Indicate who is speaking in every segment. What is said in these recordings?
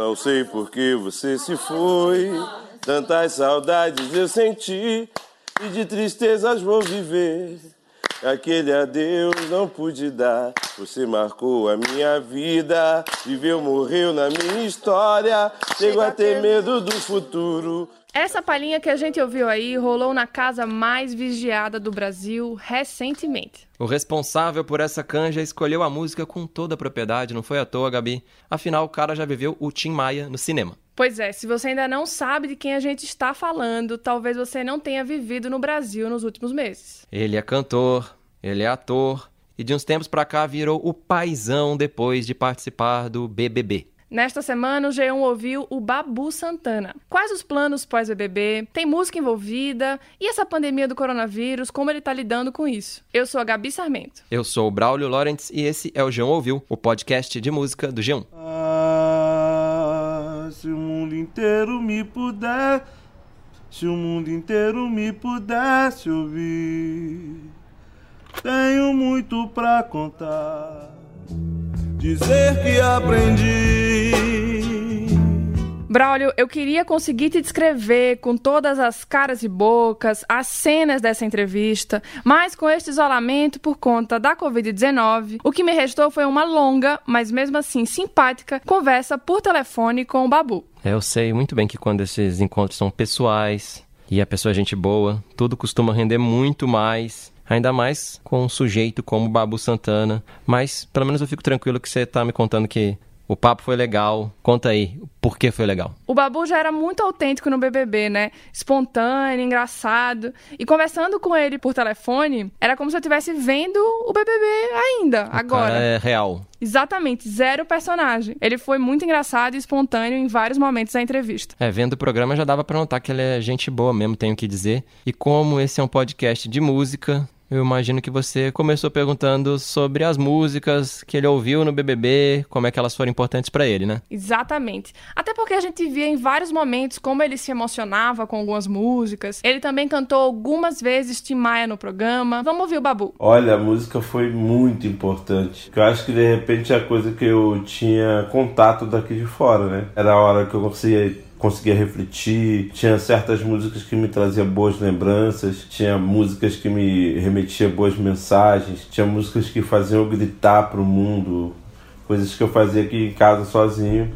Speaker 1: Não sei por que você se foi, tantas saudades eu senti, e de tristezas vou viver. Aquele adeus não pude dar. Você marcou a minha vida, viveu, morreu na minha história. Chego a ter medo do futuro.
Speaker 2: Essa palhinha que a gente ouviu aí rolou na casa mais vigiada do Brasil recentemente.
Speaker 3: O responsável por essa canja escolheu a música com toda a propriedade, não foi à toa, Gabi. Afinal, o cara já viveu o Tim Maia no cinema.
Speaker 2: Pois é, se você ainda não sabe de quem a gente está falando, talvez você não tenha vivido no Brasil nos últimos meses.
Speaker 3: Ele é cantor, ele é ator e de uns tempos pra cá virou o paizão depois de participar do BBB.
Speaker 2: Nesta semana, o G1 ouviu o Babu Santana. Quais os planos pós-BBB? Tem música envolvida? E essa pandemia do coronavírus, como ele tá lidando com isso? Eu sou a Gabi Sarmento.
Speaker 3: Eu sou o Braulio Lawrence e esse é o G1 Ouviu, o podcast de música do G1.
Speaker 1: Ah, se o mundo inteiro me puder, se o mundo inteiro me pudesse ouvir, tenho muito pra contar, dizer que aprendi.
Speaker 2: Braulio, eu queria conseguir te descrever com todas as caras e bocas, as cenas dessa entrevista, mas com este isolamento por conta da Covid-19, o que me restou foi uma longa, mas mesmo assim simpática, conversa por telefone com o Babu.
Speaker 3: É, Eu sei muito bem que quando esses encontros são pessoais e a pessoa é gente boa, tudo costuma render muito mais. Ainda mais com um sujeito como o Babu Santana. Mas pelo menos eu fico tranquilo que você tá me contando que o papo foi legal. Conta aí, por que foi legal?
Speaker 2: O Babu já era muito autêntico no BBB, né? Espontâneo, engraçado. E conversando com ele por telefone, era como se eu estivesse vendo o BBB ainda, agora.
Speaker 3: Cara, é real.
Speaker 2: Exatamente, zero personagem. Ele foi muito engraçado e espontâneo em vários momentos da entrevista.
Speaker 3: É, vendo o programa já dava pra notar que ele é gente boa mesmo, tenho que dizer. E como esse é um podcast de música, eu imagino que você começou perguntando sobre as músicas que ele ouviu no BBB, como é que elas foram importantes pra ele, né?
Speaker 2: Exatamente. Até porque a gente via em vários momentos como ele se emocionava com algumas músicas. Ele também cantou algumas vezes Tim Maia no programa. Vamos ouvir o Babu.
Speaker 1: Olha, a música foi muito importante. Eu acho que de repente é a coisa que eu tinha contato daqui de fora, né? Era a hora que eu conseguia conseguia refletir, tinha certas músicas que me traziam boas lembranças, tinha músicas que me remetiam boas mensagens, tinha músicas que faziam eu gritar pro mundo, coisas que eu fazia aqui em casa sozinho.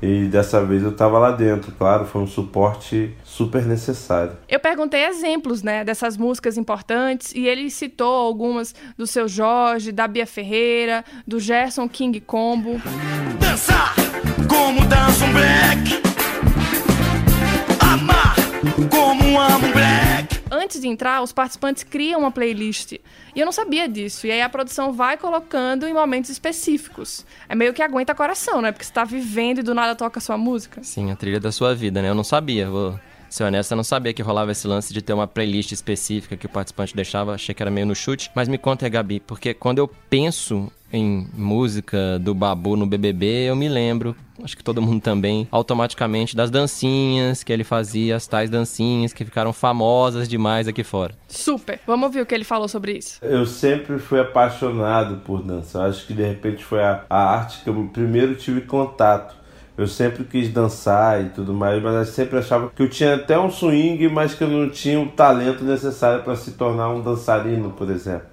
Speaker 1: E dessa vez eu tava lá dentro, claro, foi um suporte super necessário.
Speaker 2: Eu perguntei exemplos, né, dessas músicas importantes e ele citou algumas do seu Jorge, da Bia Ferreira, do Gerson King Combo.
Speaker 4: Dançar como dança um black. Como amo um black.
Speaker 2: Antes de entrar, os participantes criam uma playlist. E eu não sabia disso. E aí a produção vai colocando em momentos específicos. É meio que aguenta coração, né? Porque você tá vivendo e do nada toca a sua música.
Speaker 3: Sim, a trilha da sua vida, né? Eu não sabia, vou ser honesto, eu não sabia que rolava esse lance de ter uma playlist específica que o participante deixava, achei que era meio no chute. Mas me conta aí, Gabi, porque quando eu penso em música do Babu no BBB, eu me lembro, acho que todo mundo também, automaticamente das dancinhas que ele fazia, as tais dancinhas que ficaram famosas demais aqui fora.
Speaker 2: Super. Vamos ouvir o que ele falou sobre isso.
Speaker 1: Eu sempre fui apaixonado por dança. Acho que de repente foi a, a arte que eu primeiro tive contato. Eu sempre quis dançar e tudo mais, mas eu sempre achava que eu tinha até um swing, mas que eu não tinha o talento necessário para se tornar um dançarino, por exemplo.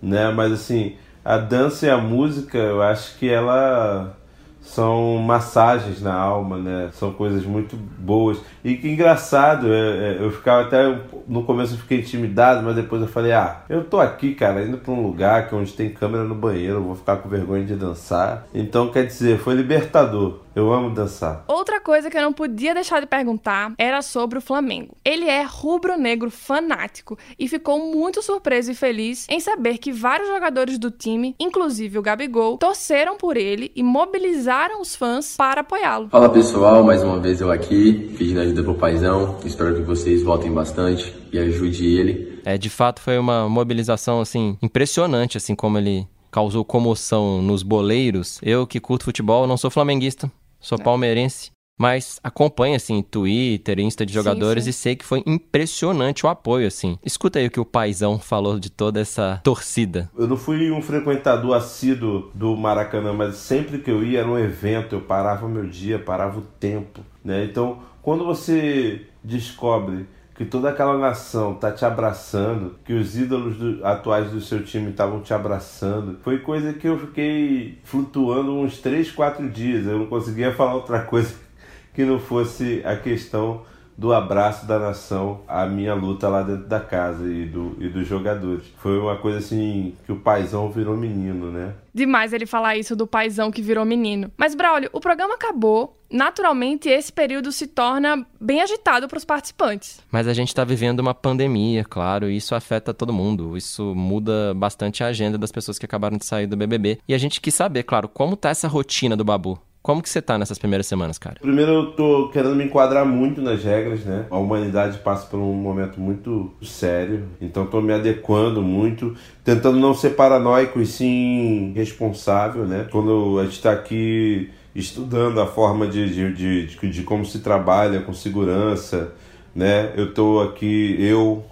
Speaker 1: Né? Mas assim, a dança e a música, eu acho que ela são massagens na alma, né? São coisas muito boas. E que engraçado, é, é, eu ficava até no começo eu fiquei intimidado, mas depois eu falei: "Ah, eu tô aqui, cara, indo para um lugar que onde tem câmera no banheiro, vou ficar com vergonha de dançar". Então, quer dizer, foi libertador. Eu amo dançar.
Speaker 2: Outra coisa que eu não podia deixar de perguntar era sobre o Flamengo. Ele é rubro-negro fanático e ficou muito surpreso e feliz em saber que vários jogadores do time, inclusive o Gabigol, torceram por ele e mobilizaram os fãs para apoiá-lo.
Speaker 5: Fala pessoal, mais uma vez eu aqui, pedindo ajuda pro paizão. Espero que vocês votem bastante e ajude ele.
Speaker 3: É, de fato foi uma mobilização assim impressionante, assim como ele causou comoção nos boleiros. Eu que curto futebol, não sou flamenguista, sou palmeirense, Mas acompanha, assim, Twitter, Insta de jogadores
Speaker 2: sim.
Speaker 3: e sei que foi impressionante o apoio, assim. Escuta aí o que o paizão falou de toda essa torcida.
Speaker 1: Eu não fui um frequentador assíduo do Maracanã, mas sempre que eu ia era um evento, eu parava o meu dia, parava o tempo, né? Então, quando você descobre que toda aquela nação tá te abraçando, que os ídolos do- atuais do seu time estavam te abraçando. Foi coisa que eu fiquei flutuando uns 3, 4 dias. Eu não conseguia falar outra coisa que não fosse a questão do abraço da nação à minha luta lá dentro da casa e, do, e dos jogadores. Foi uma coisa assim que o paizão virou menino, né?
Speaker 2: Demais ele falar isso do paizão que virou menino. Mas, Braulio, o programa acabou. Naturalmente, esse período se torna bem agitado para os participantes.
Speaker 3: Mas a gente tá vivendo uma pandemia, claro, e isso afeta todo mundo. Isso muda bastante a agenda das pessoas que acabaram de sair do BBB. E a gente quis saber, claro, como tá essa rotina do Babu? Como que você tá nessas primeiras semanas, cara?
Speaker 1: Primeiro eu tô querendo me enquadrar muito nas regras, né? A humanidade passa por um momento muito sério, então tô me adequando muito, tentando não ser paranoico e sim responsável, né? Quando a gente tá aqui estudando a forma de, de, de, de, de como se trabalha com segurança, né? Eu tô aqui, eu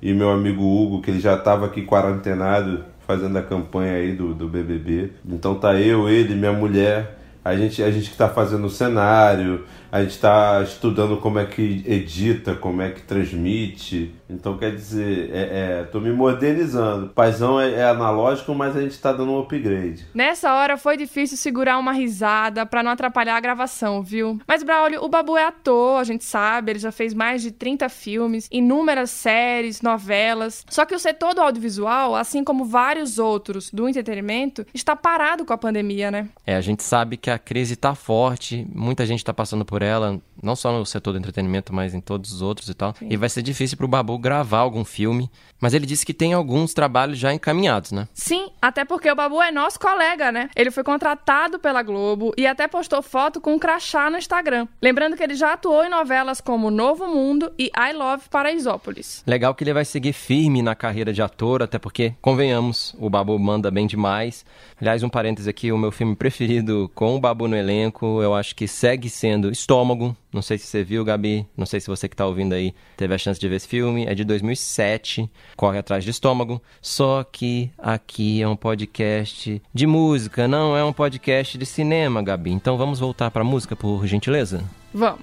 Speaker 1: e meu amigo Hugo, que ele já estava aqui quarantenado, fazendo a campanha aí do, do BBB. Então tá eu, ele, minha mulher, a gente, a gente que tá fazendo o cenário, a gente tá estudando como é que edita, como é que transmite. Então quer dizer, é, é, tô me modernizando. Paizão é, é analógico, mas a gente tá dando um upgrade.
Speaker 2: Nessa hora foi difícil segurar uma risada para não atrapalhar a gravação, viu? Mas, Braulio, o Babu é ator, a gente sabe, ele já fez mais de 30 filmes, inúmeras séries, novelas. Só que o setor do audiovisual, assim como vários outros do entretenimento, está parado com a pandemia, né?
Speaker 3: É, a gente sabe que a crise tá forte, muita gente tá passando por ela, não só no setor do entretenimento, mas em todos os outros e tal.
Speaker 2: Sim.
Speaker 3: E vai ser difícil pro Babu gravar algum filme, mas ele disse que tem alguns trabalhos já encaminhados, né?
Speaker 2: Sim, até porque o Babu é nosso colega, né? Ele foi contratado pela Globo e até postou foto com um crachá no Instagram. Lembrando que ele já atuou em novelas como Novo Mundo e I Love Paraisópolis.
Speaker 3: Legal que ele vai seguir firme na carreira de ator, até porque, convenhamos, o Babu manda bem demais. Aliás, um parêntese aqui, o meu filme preferido com o Babu no elenco, eu acho que segue sendo Estômago. Não sei se você viu, Gabi, não sei se você que tá ouvindo aí teve a chance de ver esse filme, é de 2007, Corre Atrás de Estômago. Só que aqui é um podcast de música, não é um podcast de cinema, Gabi. Então vamos voltar pra música, por gentileza?
Speaker 2: Vamos.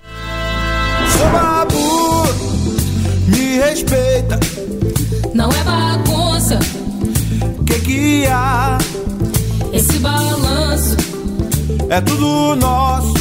Speaker 4: Sou babu, me respeita.
Speaker 6: Não é bagunça
Speaker 4: Que que há?
Speaker 6: esse balanço.
Speaker 4: É tudo nosso.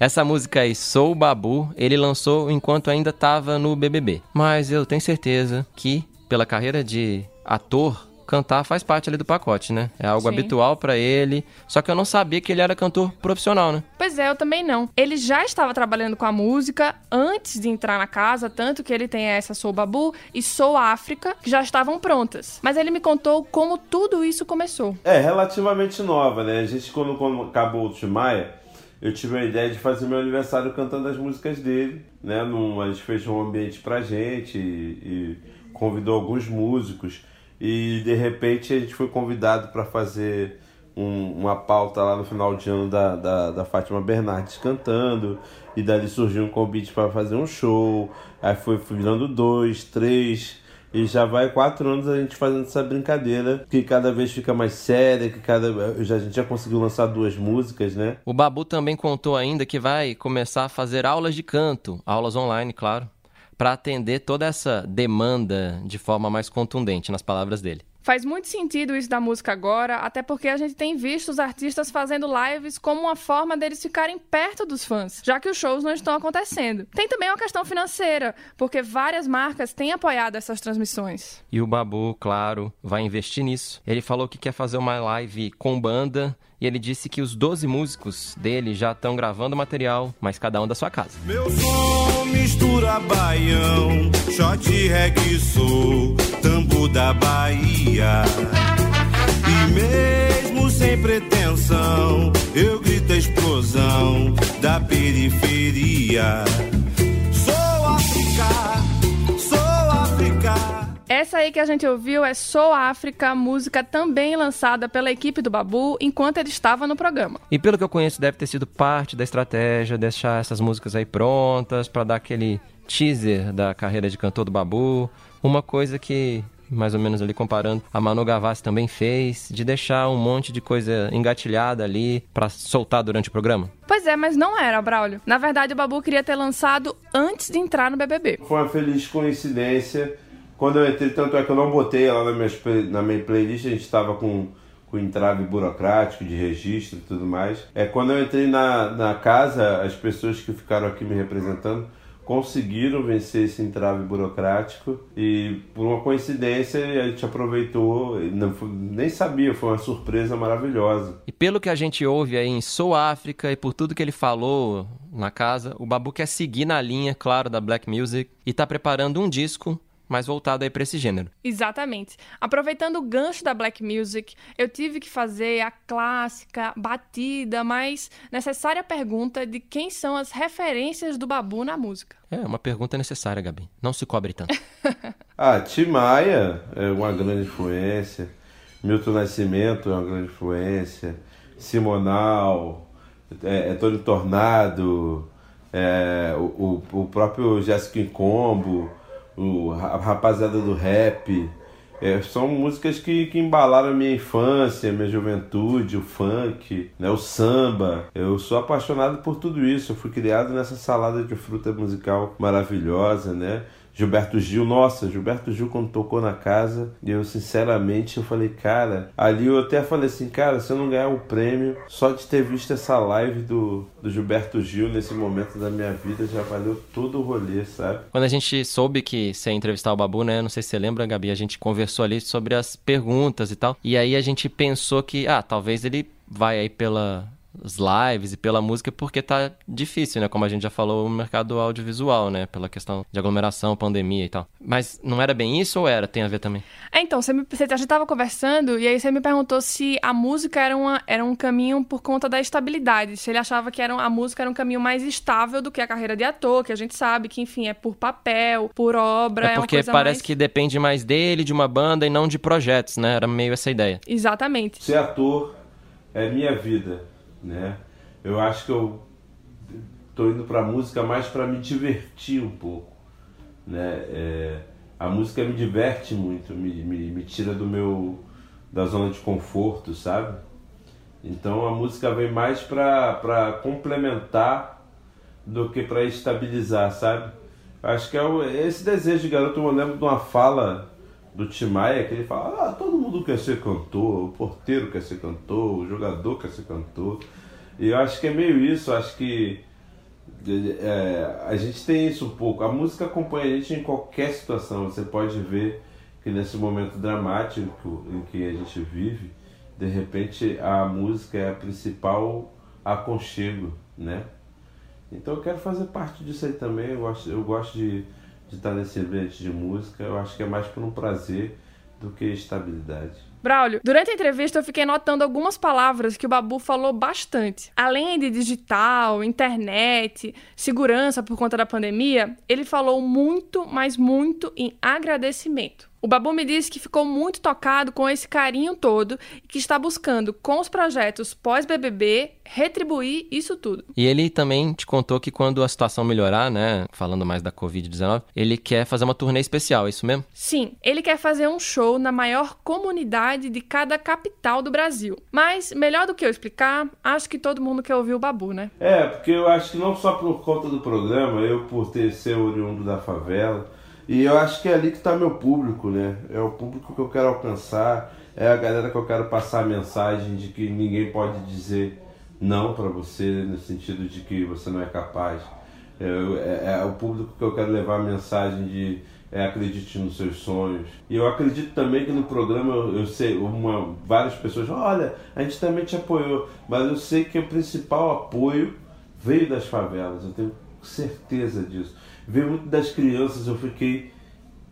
Speaker 3: Essa música aí, Sou Babu, ele lançou enquanto ainda estava no BBB. Mas eu tenho certeza que, pela carreira de ator, cantar faz parte ali do pacote, né? É algo
Speaker 2: Sim.
Speaker 3: habitual pra ele. Só que eu não sabia que ele era cantor profissional, né?
Speaker 2: Pois é, eu também não. Ele já estava trabalhando com a música antes de entrar na casa, tanto que ele tem essa Sou Babu e Sou África, que já estavam prontas. Mas ele me contou como tudo isso começou.
Speaker 1: É, relativamente nova, né? A gente, quando, quando acabou o Tim Maia, eu tive a ideia de fazer meu aniversário cantando as músicas dele, né? Num, a gente fez um ambiente pra gente e, e convidou alguns músicos. E de repente a gente foi convidado para fazer um- uma pauta lá no final de ano da, da, da Fátima Bernardes cantando. E dali surgiu um convite para fazer um show. Aí foi virando dois, três. E já vai quatro anos a gente fazendo essa brincadeira, que cada vez fica mais séria, que cada já, a gente já conseguiu lançar duas músicas, né?
Speaker 3: O Babu também contou ainda que vai começar a fazer aulas de canto, aulas online, claro, pra atender toda essa demanda de forma mais contundente, nas palavras dele.
Speaker 2: Faz muito sentido isso da música agora, até porque a gente tem visto os artistas fazendo lives como uma forma deles ficarem perto dos fãs, já que os shows não estão acontecendo. Tem também uma questão financeira, porque várias marcas têm apoiado essas transmissões.
Speaker 3: E o Babu, claro, vai investir nisso. Ele falou que quer fazer uma live com banda e ele disse que os 12 músicos dele já estão gravando material, mas cada um da sua casa.
Speaker 4: Meu som mistura baião, shot reggae soul, tambo da Bahia. E mesmo sem pretensão, eu grito a explosão da periferia. Sou.
Speaker 2: É Essa aí que a gente ouviu é Sou África, música também lançada pela equipe do Babu enquanto ele estava no programa.
Speaker 3: E pelo que eu conheço, deve ter sido parte da estratégia deixar essas músicas aí prontas para dar aquele teaser da carreira de cantor do Babu. Uma coisa que mais ou menos ali comparando, a Manu Gavassi também fez, de deixar um monte de coisa engatilhada ali para soltar durante o programa?
Speaker 2: Pois é, mas não era, Braulio. Na verdade, o Babu queria ter lançado antes de entrar no BBB.
Speaker 1: Foi uma feliz coincidência. Quando eu entrei, tanto é que eu não botei ela na minha, na minha playlist, a gente estava com com entrave burocrático de registro e tudo mais. É quando eu entrei na, na casa, as pessoas que ficaram aqui me representando conseguiram vencer esse entrave burocrático e por uma coincidência a gente aproveitou, não, nem sabia, foi uma surpresa maravilhosa.
Speaker 3: E pelo que a gente ouve aí em Sou África e por tudo que ele falou na casa, o Babu quer seguir na linha, claro, da Black Music e está preparando um disco mais voltado aí para esse gênero.
Speaker 2: Exatamente. Aproveitando o gancho da black music, eu tive que fazer a clássica, batida, mas necessária pergunta de quem são as referências do Babu na música.
Speaker 3: É uma pergunta necessária, Gabi. Não se cobre tanto.
Speaker 1: ah, Tim Maia é uma grande influência. Milton Nascimento é uma grande influência. Simonal, é, é Tony Tornado, é, o, o, o próprio Jessica Combo o, a rapaziada do rap. É, são músicas que, que embalaram a minha infância, minha juventude, o funk, né, o samba. Eu sou apaixonado por tudo isso. Eu fui criado nessa salada de fruta musical maravilhosa, né? Gilberto Gil, nossa, Gilberto Gil quando tocou na casa, eu sinceramente eu falei, cara, ali eu até falei assim, cara, se eu não ganhar o prêmio, só de ter visto essa live do, do Gilberto Gil nesse momento da minha vida já valeu todo o rolê, sabe?
Speaker 3: Quando a gente soube que você ia entrevistar o Babu, né, não sei se você lembra, Gabi, a gente conversou ali sobre as perguntas e tal, e aí a gente pensou que, ah, talvez ele vai aí pela as lives e pela música porque tá difícil, né? Como a gente já falou, o mercado audiovisual, né? Pela questão de aglomeração, pandemia e tal. Mas não era bem isso ou era? Tem a ver também?
Speaker 2: É, então, você, me, você a gente tava conversando e aí você me perguntou se a música era, uma, era um caminho por conta da estabilidade. Se ele achava que era, a música era um caminho mais estável do que a carreira de ator, que a gente sabe que, enfim, é por papel, por obra.
Speaker 3: É porque
Speaker 2: é
Speaker 3: parece
Speaker 2: mais...
Speaker 3: que depende mais dele, de uma banda e não de projetos, né? Era meio essa ideia.
Speaker 2: Exatamente.
Speaker 1: Ser ator é minha vida né? Eu acho que eu tô indo para música mais para me divertir um pouco, né? É, a música me diverte muito, me, me, me tira do meu da zona de conforto, sabe? Então a música vem mais para complementar do que para estabilizar, sabe? Acho que é o, esse desejo de garoto. Eu lembro de uma fala do Timaya que ele fala: ah, todo mundo quer ser cantor, o porteiro quer ser cantor, o jogador quer ser cantor. E eu acho que é meio isso, acho que é, a gente tem isso um pouco. A música acompanha a gente em qualquer situação. Você pode ver que nesse momento dramático em que a gente vive, de repente a música é a principal aconchego, né? Então eu quero fazer parte disso aí também. Eu gosto, eu gosto de de estar nesse ambiente de música. Eu acho que é mais por um prazer do que estabilidade.
Speaker 2: Braulio, durante a entrevista eu fiquei notando algumas palavras que o Babu falou bastante. Além de digital, internet, segurança por conta da pandemia, ele falou muito, mas muito em agradecimento. O Babu me disse que ficou muito tocado com esse carinho todo e que está buscando, com os projetos pós-BBB, retribuir isso tudo.
Speaker 3: E ele também te contou que quando a situação melhorar, né, falando mais da Covid-19, ele quer fazer uma turnê especial, é isso mesmo?
Speaker 2: Sim, ele quer fazer um show na maior comunidade de cada capital do Brasil. Mas, melhor do que eu explicar, acho que todo mundo quer ouvir o Babu, né?
Speaker 1: É, porque eu acho que não só por conta do programa, eu por ter ser oriundo da favela, e eu acho que é ali que está meu público, né? É o público que eu quero alcançar, é a galera que eu quero passar a mensagem de que ninguém pode dizer não para você, no sentido de que você não é capaz. É, é, é, o público que eu quero levar a mensagem de é, acredite nos seus sonhos. E eu acredito também que no programa eu, eu sei, uma, várias pessoas, olha, a gente também te apoiou, mas eu sei que o principal apoio veio das favelas, eu tenho certeza disso ver muito das crianças, eu fiquei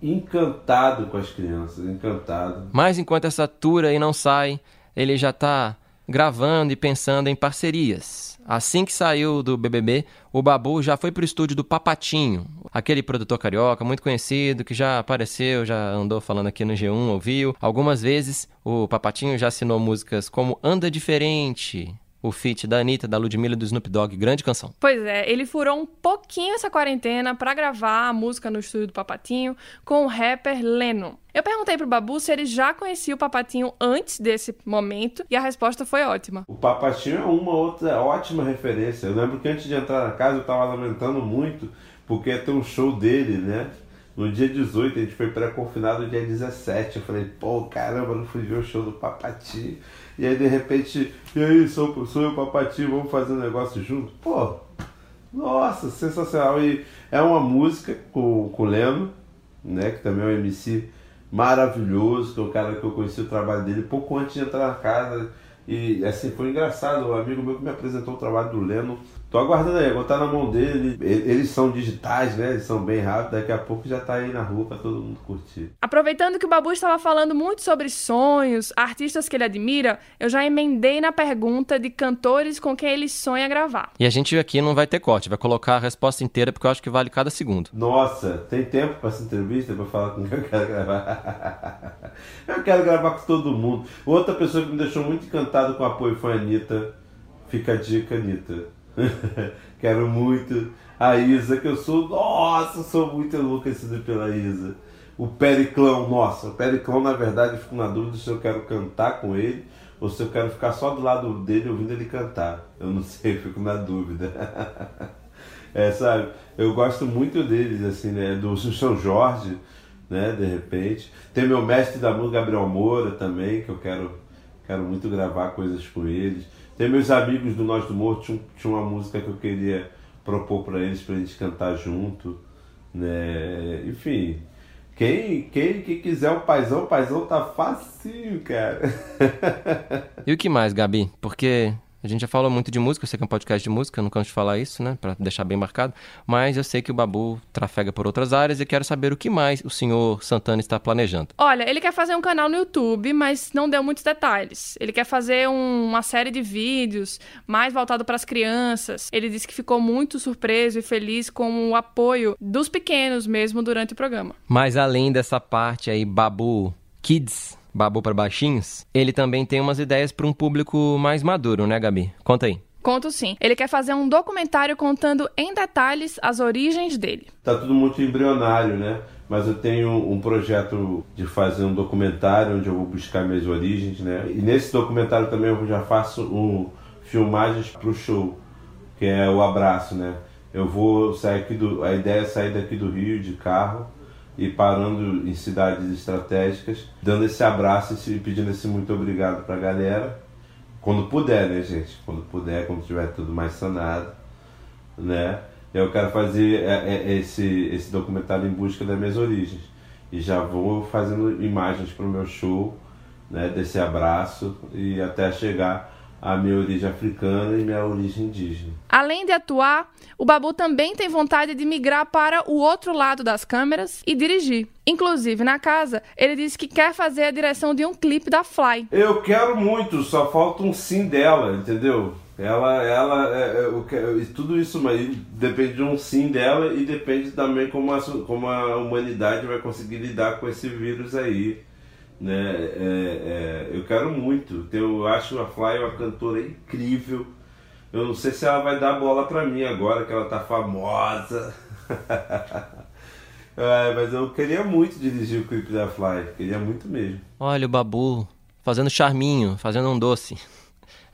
Speaker 1: encantado com as crianças, encantado.
Speaker 3: Mas enquanto essa tour aí não sai, ele já tá gravando e pensando em parcerias. Assim que saiu do BBB, o Babu já foi pro estúdio do Papatinho, aquele produtor carioca muito conhecido que já apareceu, já andou falando aqui no G1, ouviu. Algumas vezes o Papatinho já assinou músicas como Anda Diferente, o feat da Anitta, da Ludmilla e do Snoop Dogg, grande canção.
Speaker 2: Pois é, ele furou um pouquinho essa quarentena pra gravar a música no estúdio do Papatinho com o rapper Leno. Eu perguntei pro Babu se ele já conhecia o Papatinho antes desse momento e a resposta foi ótima.
Speaker 1: O Papatinho é uma outra ótima referência. Eu lembro que antes de entrar na casa eu tava lamentando muito porque ia ter um show dele, né? No dia 18, a gente foi pré-confinado dia 17. Eu falei, pô, caramba, não fui ver o show do Papatinho. E aí, de repente, e aí, sou, sou eu, Papatinho, vamos fazer um negócio junto? Pô, nossa, sensacional. E é uma música com, com o Leno, né? Que também é um MC maravilhoso, que é o cara que eu conheci o trabalho dele pouco antes de entrar na casa. E assim, foi engraçado, um amigo meu que me apresentou o trabalho do Leno. Tô aguardando aí, agora tá na mão dele. Eles são digitais, né? Eles são bem rápidos. Daqui a pouco já tá aí na rua pra todo mundo curtir.
Speaker 2: Aproveitando que o Babu estava falando muito sobre sonhos, artistas que ele admira, eu já emendei na pergunta de cantores com quem ele sonha gravar.
Speaker 3: E a gente aqui não vai ter corte, vai colocar a resposta inteira porque eu acho que vale cada segundo.
Speaker 1: Nossa, tem tempo pra essa entrevista pra falar com quem eu quero gravar? eu quero gravar com todo mundo. Outra pessoa que me deixou muito encantado com o apoio foi a Anitta. Fica a dica, Anitta. Quero muito a Isa, que eu sou. Nossa, sou muito enlouquecido pela Isa. O Periclão, nossa, o Periclão, na verdade, fico na dúvida se eu quero cantar com ele ou se eu quero ficar só do lado dele ouvindo ele cantar. Eu não sei, eu fico na dúvida. é, sabe? Eu gosto muito deles, assim, né? Do São Jorge, né? De repente. Tem meu mestre da música, Gabriel Moura, também, que eu quero, quero muito gravar coisas com eles. Tem meus amigos do Nós do Morro, tinha, tinha uma música que eu queria propor para eles, para a gente cantar junto. Né? Enfim, quem, quem, quem quiser o paizão, o paizão tá facinho, cara.
Speaker 3: e o que mais, Gabi? Porque a gente já falou muito de música, eu sei que é um podcast de música, eu não canso de falar isso, né, para deixar bem marcado, mas eu sei que o Babu trafega por outras áreas e quero saber o que mais o senhor Santana está planejando.
Speaker 2: Olha, ele quer fazer um canal no YouTube, mas não deu muitos detalhes. Ele quer fazer um, uma série de vídeos mais voltado para as crianças. Ele disse que ficou muito surpreso e feliz com o apoio dos pequenos mesmo durante o programa.
Speaker 3: Mas além dessa parte aí, Babu Kids, Babu para baixinhos, ele também tem umas ideias para um público mais maduro, né, Gabi? Conta aí.
Speaker 2: Conto sim. Ele quer fazer um documentário contando em detalhes as origens dele.
Speaker 1: Tá tudo muito embrionário, né? Mas eu tenho um projeto de fazer um documentário onde eu vou buscar minhas origens, né? E nesse documentário também eu já faço um filmagens para o show, que é o abraço, né? Eu vou sair aqui do, a ideia é sair daqui do Rio de carro e parando em cidades estratégicas, dando esse abraço e pedindo esse muito obrigado para a galera. Quando puder, né, gente? Quando puder, quando tiver tudo mais sanado, né? Eu quero fazer é, é, esse, esse documentário em busca das minhas origens. E já vou fazendo imagens para o meu show, né, desse abraço e até chegar a minha origem africana e minha origem indígena.
Speaker 2: Além de atuar, o Babu também tem vontade de migrar para o outro lado das câmeras e dirigir. Inclusive, na casa, ele disse que quer fazer a direção de um clipe da Fly.
Speaker 1: Eu quero muito, só falta um sim dela, entendeu? Ela, ela, é, é, tudo isso mas depende de um sim dela e depende também como a, como a humanidade vai conseguir lidar com esse vírus aí né? É, é, eu quero muito. Eu acho a Fly uma cantora incrível. Eu não sei se ela vai dar bola pra mim agora que ela tá famosa. é, mas eu queria muito dirigir o clipe da Fly. Queria muito mesmo.
Speaker 3: Olha o Babu fazendo charminho, fazendo um doce.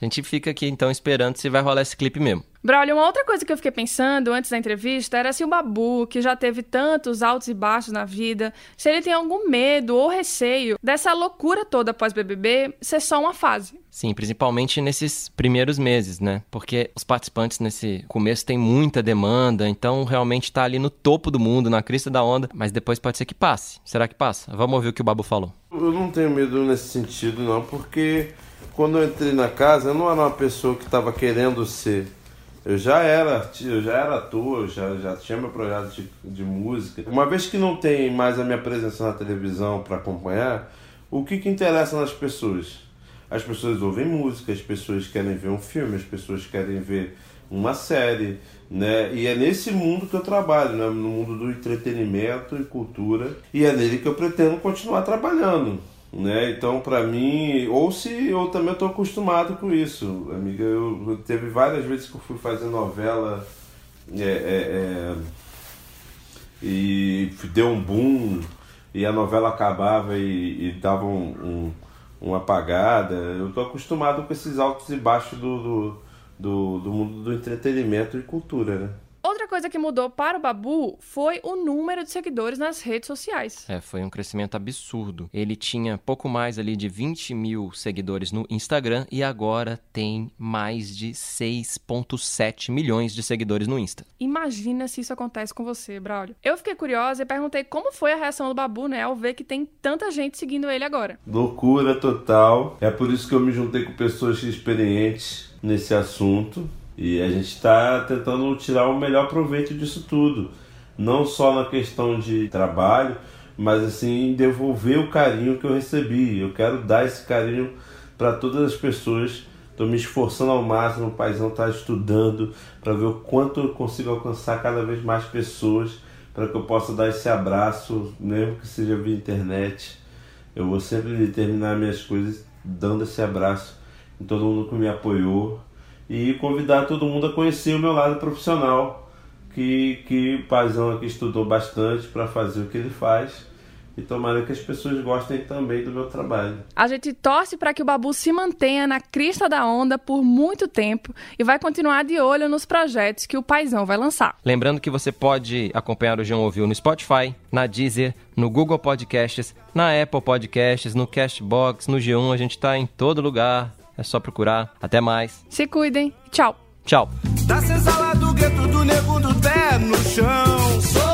Speaker 3: A gente fica aqui então esperando se vai rolar esse clipe mesmo.
Speaker 2: Braulio, uma outra coisa que eu fiquei pensando antes da entrevista era se o Babu, que já teve tantos altos e baixos na vida, se ele tem algum medo ou receio dessa loucura toda após BBB ser só uma fase.
Speaker 3: Sim, principalmente nesses primeiros meses, né? Porque os participantes nesse começo têm muita demanda, então realmente está ali no topo do mundo, na crista da onda, mas depois pode ser que passe. Será que passa? Vamos ouvir o que o Babu falou.
Speaker 1: Eu não tenho medo nesse sentido, não, porque quando eu entrei na casa, eu não era uma pessoa que estava querendo ser eu já era, eu já era ator, já, já tinha meu projeto de, de música. Uma vez que não tem mais a minha presença na televisão para acompanhar, o que, que interessa nas pessoas? As pessoas ouvem música, as pessoas querem ver um filme, as pessoas querem ver uma série, né? E é nesse mundo que eu trabalho, né? no mundo do entretenimento e cultura, e é nele que eu pretendo continuar trabalhando. Né? Então, para mim, ou se eu também estou acostumado com isso, amiga. Eu, eu, teve várias vezes que eu fui fazer novela é, é, é, e deu um boom e a novela acabava e, e dava um, um, uma apagada. Eu estou acostumado com esses altos e baixos do, do, do, do mundo do entretenimento e cultura, né?
Speaker 2: Coisa que mudou para o Babu foi o número de seguidores nas redes sociais.
Speaker 3: É, foi um crescimento absurdo. Ele tinha pouco mais ali de 20 mil seguidores no Instagram e agora tem mais de 6,7 milhões de seguidores no Insta.
Speaker 2: Imagina se isso acontece com você, Braulio. Eu fiquei curiosa e perguntei como foi a reação do Babu, né, ao ver que tem tanta gente seguindo ele agora.
Speaker 1: Loucura total. É por isso que eu me juntei com pessoas experientes nesse assunto e a gente está tentando tirar o melhor proveito disso tudo, não só na questão de trabalho, mas assim devolver o carinho que eu recebi. Eu quero dar esse carinho para todas as pessoas. Estou me esforçando ao máximo, o paizão está estudando para ver o quanto eu consigo alcançar cada vez mais pessoas para que eu possa dar esse abraço, mesmo que seja via internet. Eu vou sempre terminar minhas coisas dando esse abraço em todo mundo que me apoiou e convidar todo mundo a conhecer o meu lado profissional, que, que o Paizão aqui estudou bastante para fazer o que ele faz. E tomara que as pessoas gostem também do meu trabalho.
Speaker 2: A gente torce para que o Babu se mantenha na crista da onda por muito tempo e vai continuar de olho nos projetos que o Paizão vai lançar.
Speaker 3: Lembrando que você pode acompanhar o João Ouviu no Spotify, na Deezer, no Google Podcasts, na Apple Podcasts, no Castbox, no G1. A gente está em todo lugar. É só procurar. Até mais.
Speaker 2: Se cuidem. Tchau.
Speaker 3: Tchau.
Speaker 4: Tá da senzala do gueto do nego do pé no chão. Sou